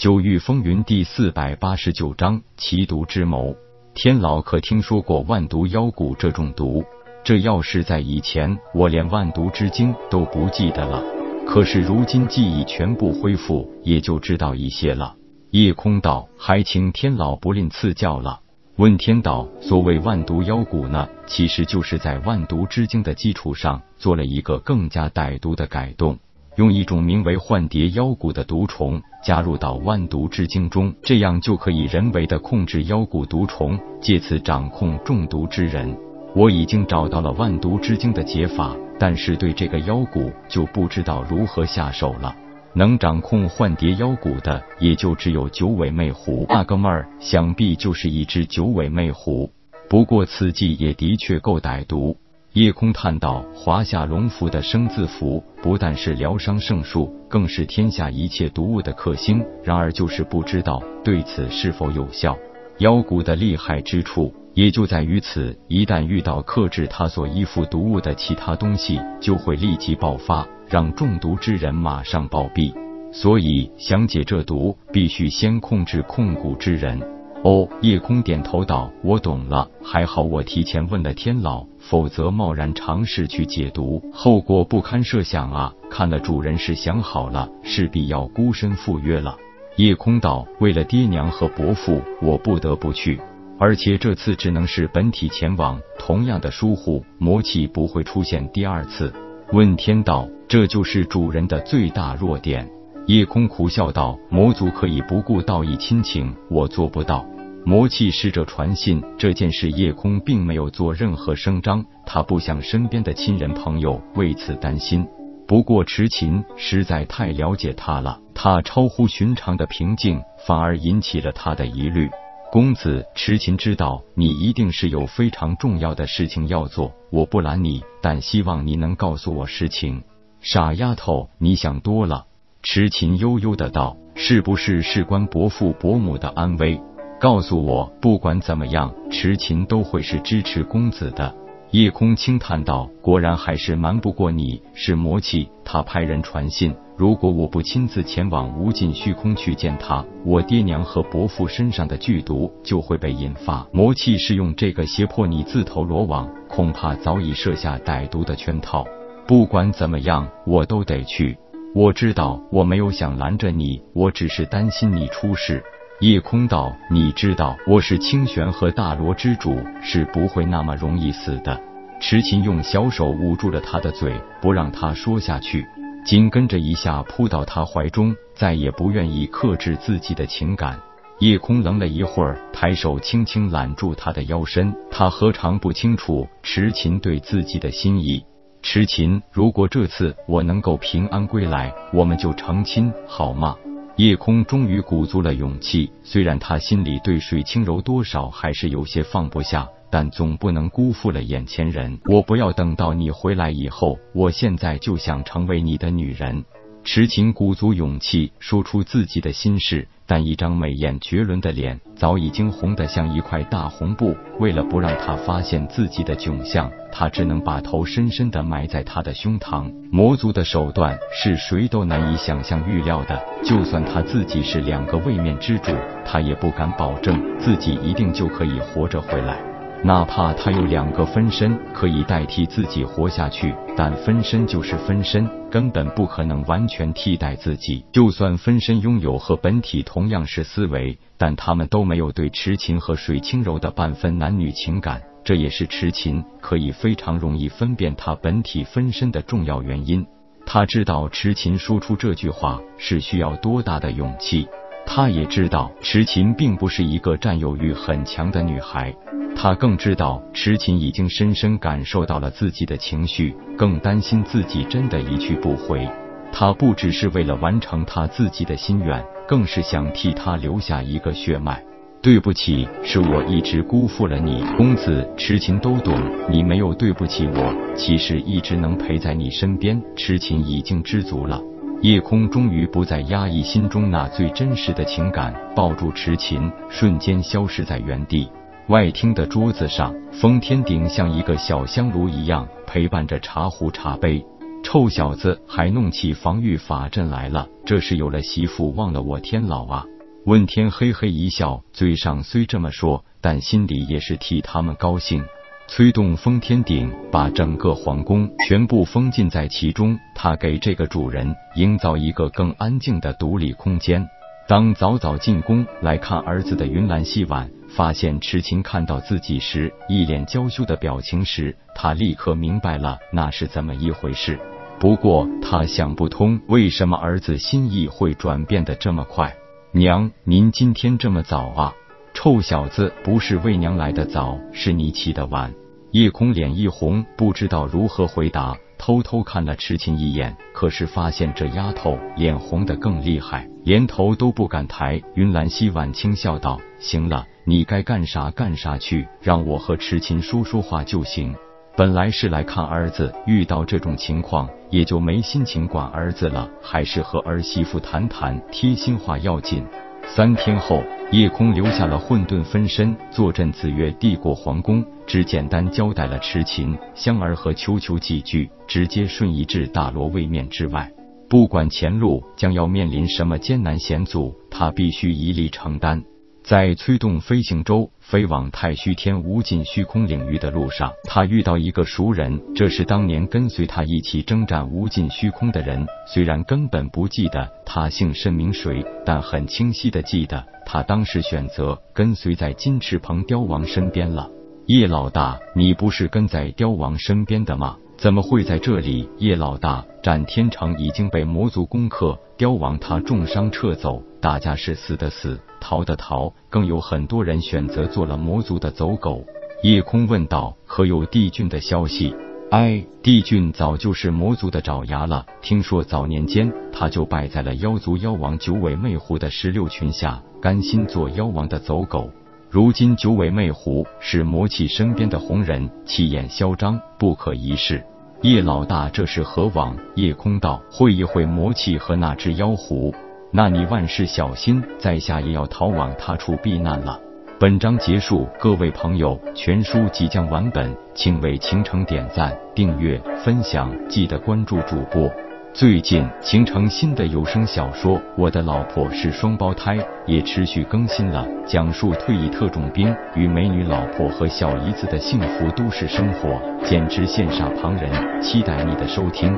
九域风云第四百八十九章奇毒之谋。天老可听说过万毒妖蛊这种毒？这要是在以前，我连万毒之精都不记得了。可是如今记忆全部恢复，也就知道一些了。夜空道，还请天老不吝赐教了。问天道，所谓万毒妖蛊呢？其实就是在万毒之精的基础上，做了一个更加歹毒的改动。用一种名为幻蝶妖蛊的毒虫加入到万毒之精中，这样就可以人为的控制妖蛊毒虫，借此掌控中毒之人。我已经找到了万毒之精的解法，但是对这个妖蛊就不知道如何下手了。能掌控幻蝶妖蛊的，也就只有九尾魅狐。那哥们儿，想必就是一只九尾魅狐。不过此计也的确够歹毒。夜空叹道：“华夏龙符的生字符不但是疗伤圣术，更是天下一切毒物的克星。然而就是不知道对此是否有效。妖蛊的厉害之处也就在于此，一旦遇到克制它所依附毒物的其他东西，就会立即爆发，让中毒之人马上暴毙。所以想解这毒，必须先控制控蛊之人。”哦，夜空点头道：“我懂了，还好我提前问了天老，否则贸然尝试去解毒，后果不堪设想啊！看了主人是想好了，势必要孤身赴约了。”夜空道：“为了爹娘和伯父，我不得不去，而且这次只能是本体前往，同样的疏忽，魔气不会出现第二次。”问天道：“这就是主人的最大弱点。”夜空苦笑道：“魔族可以不顾道义亲情，我做不到。魔气使者传信这件事，夜空并没有做任何声张，他不想身边的亲人朋友为此担心。不过迟琴实在太了解他了，他超乎寻常的平静，反而引起了他的疑虑。公子，迟琴知道你一定是有非常重要的事情要做，我不拦你，但希望你能告诉我实情。傻丫头，你想多了。”痴琴悠悠的道：“是不是事关伯父伯母的安危？告诉我，不管怎么样，痴琴都会是支持公子的。”夜空轻叹道：“果然还是瞒不过你，是魔气。他派人传信，如果我不亲自前往无尽虚空去见他，我爹娘和伯父身上的剧毒就会被引发。魔气是用这个胁迫你自投罗网，恐怕早已设下歹毒的圈套。不管怎么样，我都得去。”我知道我没有想拦着你，我只是担心你出事。夜空道，你知道我是清玄和大罗之主，是不会那么容易死的。池琴用小手捂住了他的嘴，不让他说下去，紧跟着一下扑到他怀中，再也不愿意克制自己的情感。夜空愣了一会儿，抬手轻轻揽住他的腰身，他何尝不清楚池琴对自己的心意？痴琴，如果这次我能够平安归来，我们就成亲，好吗？夜空终于鼓足了勇气，虽然他心里对水清柔多少还是有些放不下，但总不能辜负了眼前人。我不要等到你回来以后，我现在就想成为你的女人。痴情鼓足勇气说出自己的心事，但一张美艳绝伦的脸早已经红得像一块大红布。为了不让他发现自己的窘相，他只能把头深深的埋在他的胸膛。魔族的手段是谁都难以想象预料的，就算他自己是两个位面之主，他也不敢保证自己一定就可以活着回来。哪怕他有两个分身可以代替自己活下去，但分身就是分身，根本不可能完全替代自己。就算分身拥有和本体同样是思维，但他们都没有对痴情和水清柔的半分男女情感，这也是痴情可以非常容易分辨他本体分身的重要原因。他知道痴情说出这句话是需要多大的勇气，他也知道痴情并不是一个占有欲很强的女孩。他更知道，痴琴已经深深感受到了自己的情绪，更担心自己真的一去不回。他不只是为了完成他自己的心愿，更是想替他留下一个血脉。对不起，是我一直辜负了你，公子。痴琴都懂，你没有对不起我。其实一直能陪在你身边，痴琴已经知足了。夜空终于不再压抑心中那最真实的情感，抱住痴琴，瞬间消失在原地。外厅的桌子上，封天鼎像一个小香炉一样陪伴着茶壶茶杯。臭小子还弄起防御法阵来了，这是有了媳妇忘了我天老啊！问天嘿嘿一笑，嘴上虽这么说，但心里也是替他们高兴。催动封天鼎，把整个皇宫全部封禁在其中。他给这个主人营造一个更安静的独立空间。当早早进宫来看儿子的云岚希婉发现痴情看到自己时一脸娇羞的表情时，他立刻明白了那是怎么一回事。不过他想不通，为什么儿子心意会转变的这么快？娘，您今天这么早啊？臭小子，不是为娘来的早，是你起的晚。叶空脸一红，不知道如何回答。偷偷看了痴情一眼，可是发现这丫头脸红的更厉害，连头都不敢抬。云兰溪婉轻笑道：“行了，你该干啥干啥去，让我和痴情说说话就行。本来是来看儿子，遇到这种情况也就没心情管儿子了，还是和儿媳妇谈谈贴心话要紧。”三天后，夜空留下了混沌分身，坐镇紫月帝国皇宫，只简单交代了痴琴、香儿和秋秋几句，直接瞬移至大罗位面之外。不管前路将要面临什么艰难险阻，他必须一力承担。在催动飞行舟飞往太虚天无尽虚空领域的路上，他遇到一个熟人，这是当年跟随他一起征战无尽虚空的人。虽然根本不记得他姓甚名谁，但很清晰的记得他当时选择跟随在金翅鹏雕王身边了。叶老大，你不是跟在雕王身边的吗？怎么会在这里？叶老大，战天成已经被魔族攻克，雕王他重伤撤走，大家是死的死。逃的逃，更有很多人选择做了魔族的走狗。夜空问道：“可有帝俊的消息？”哎，帝俊早就是魔族的爪牙了。听说早年间他就败在了妖族妖王九尾魅狐的石榴裙下，甘心做妖王的走狗。如今九尾魅狐是魔气身边的红人，气焰嚣张，不可一世。叶老大这是何往？夜空道：“会一会魔气和那只妖狐。”那你万事小心，在下也要逃往他处避难了。本章结束，各位朋友，全书即将完本，请为倾城点赞、订阅、分享，记得关注主播。最近形成新的有声小说《我的老婆是双胞胎》也持续更新了，讲述退役特种兵与美女老婆和小姨子的幸福都市生活，简直羡煞旁人。期待你的收听。